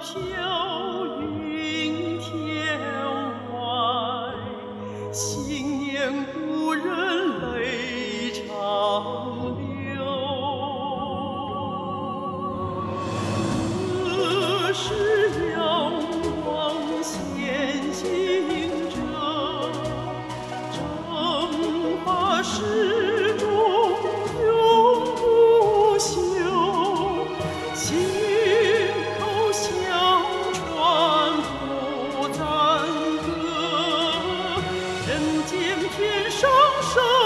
飘云天外昔年故人泪长流何时阳光仙境者正是天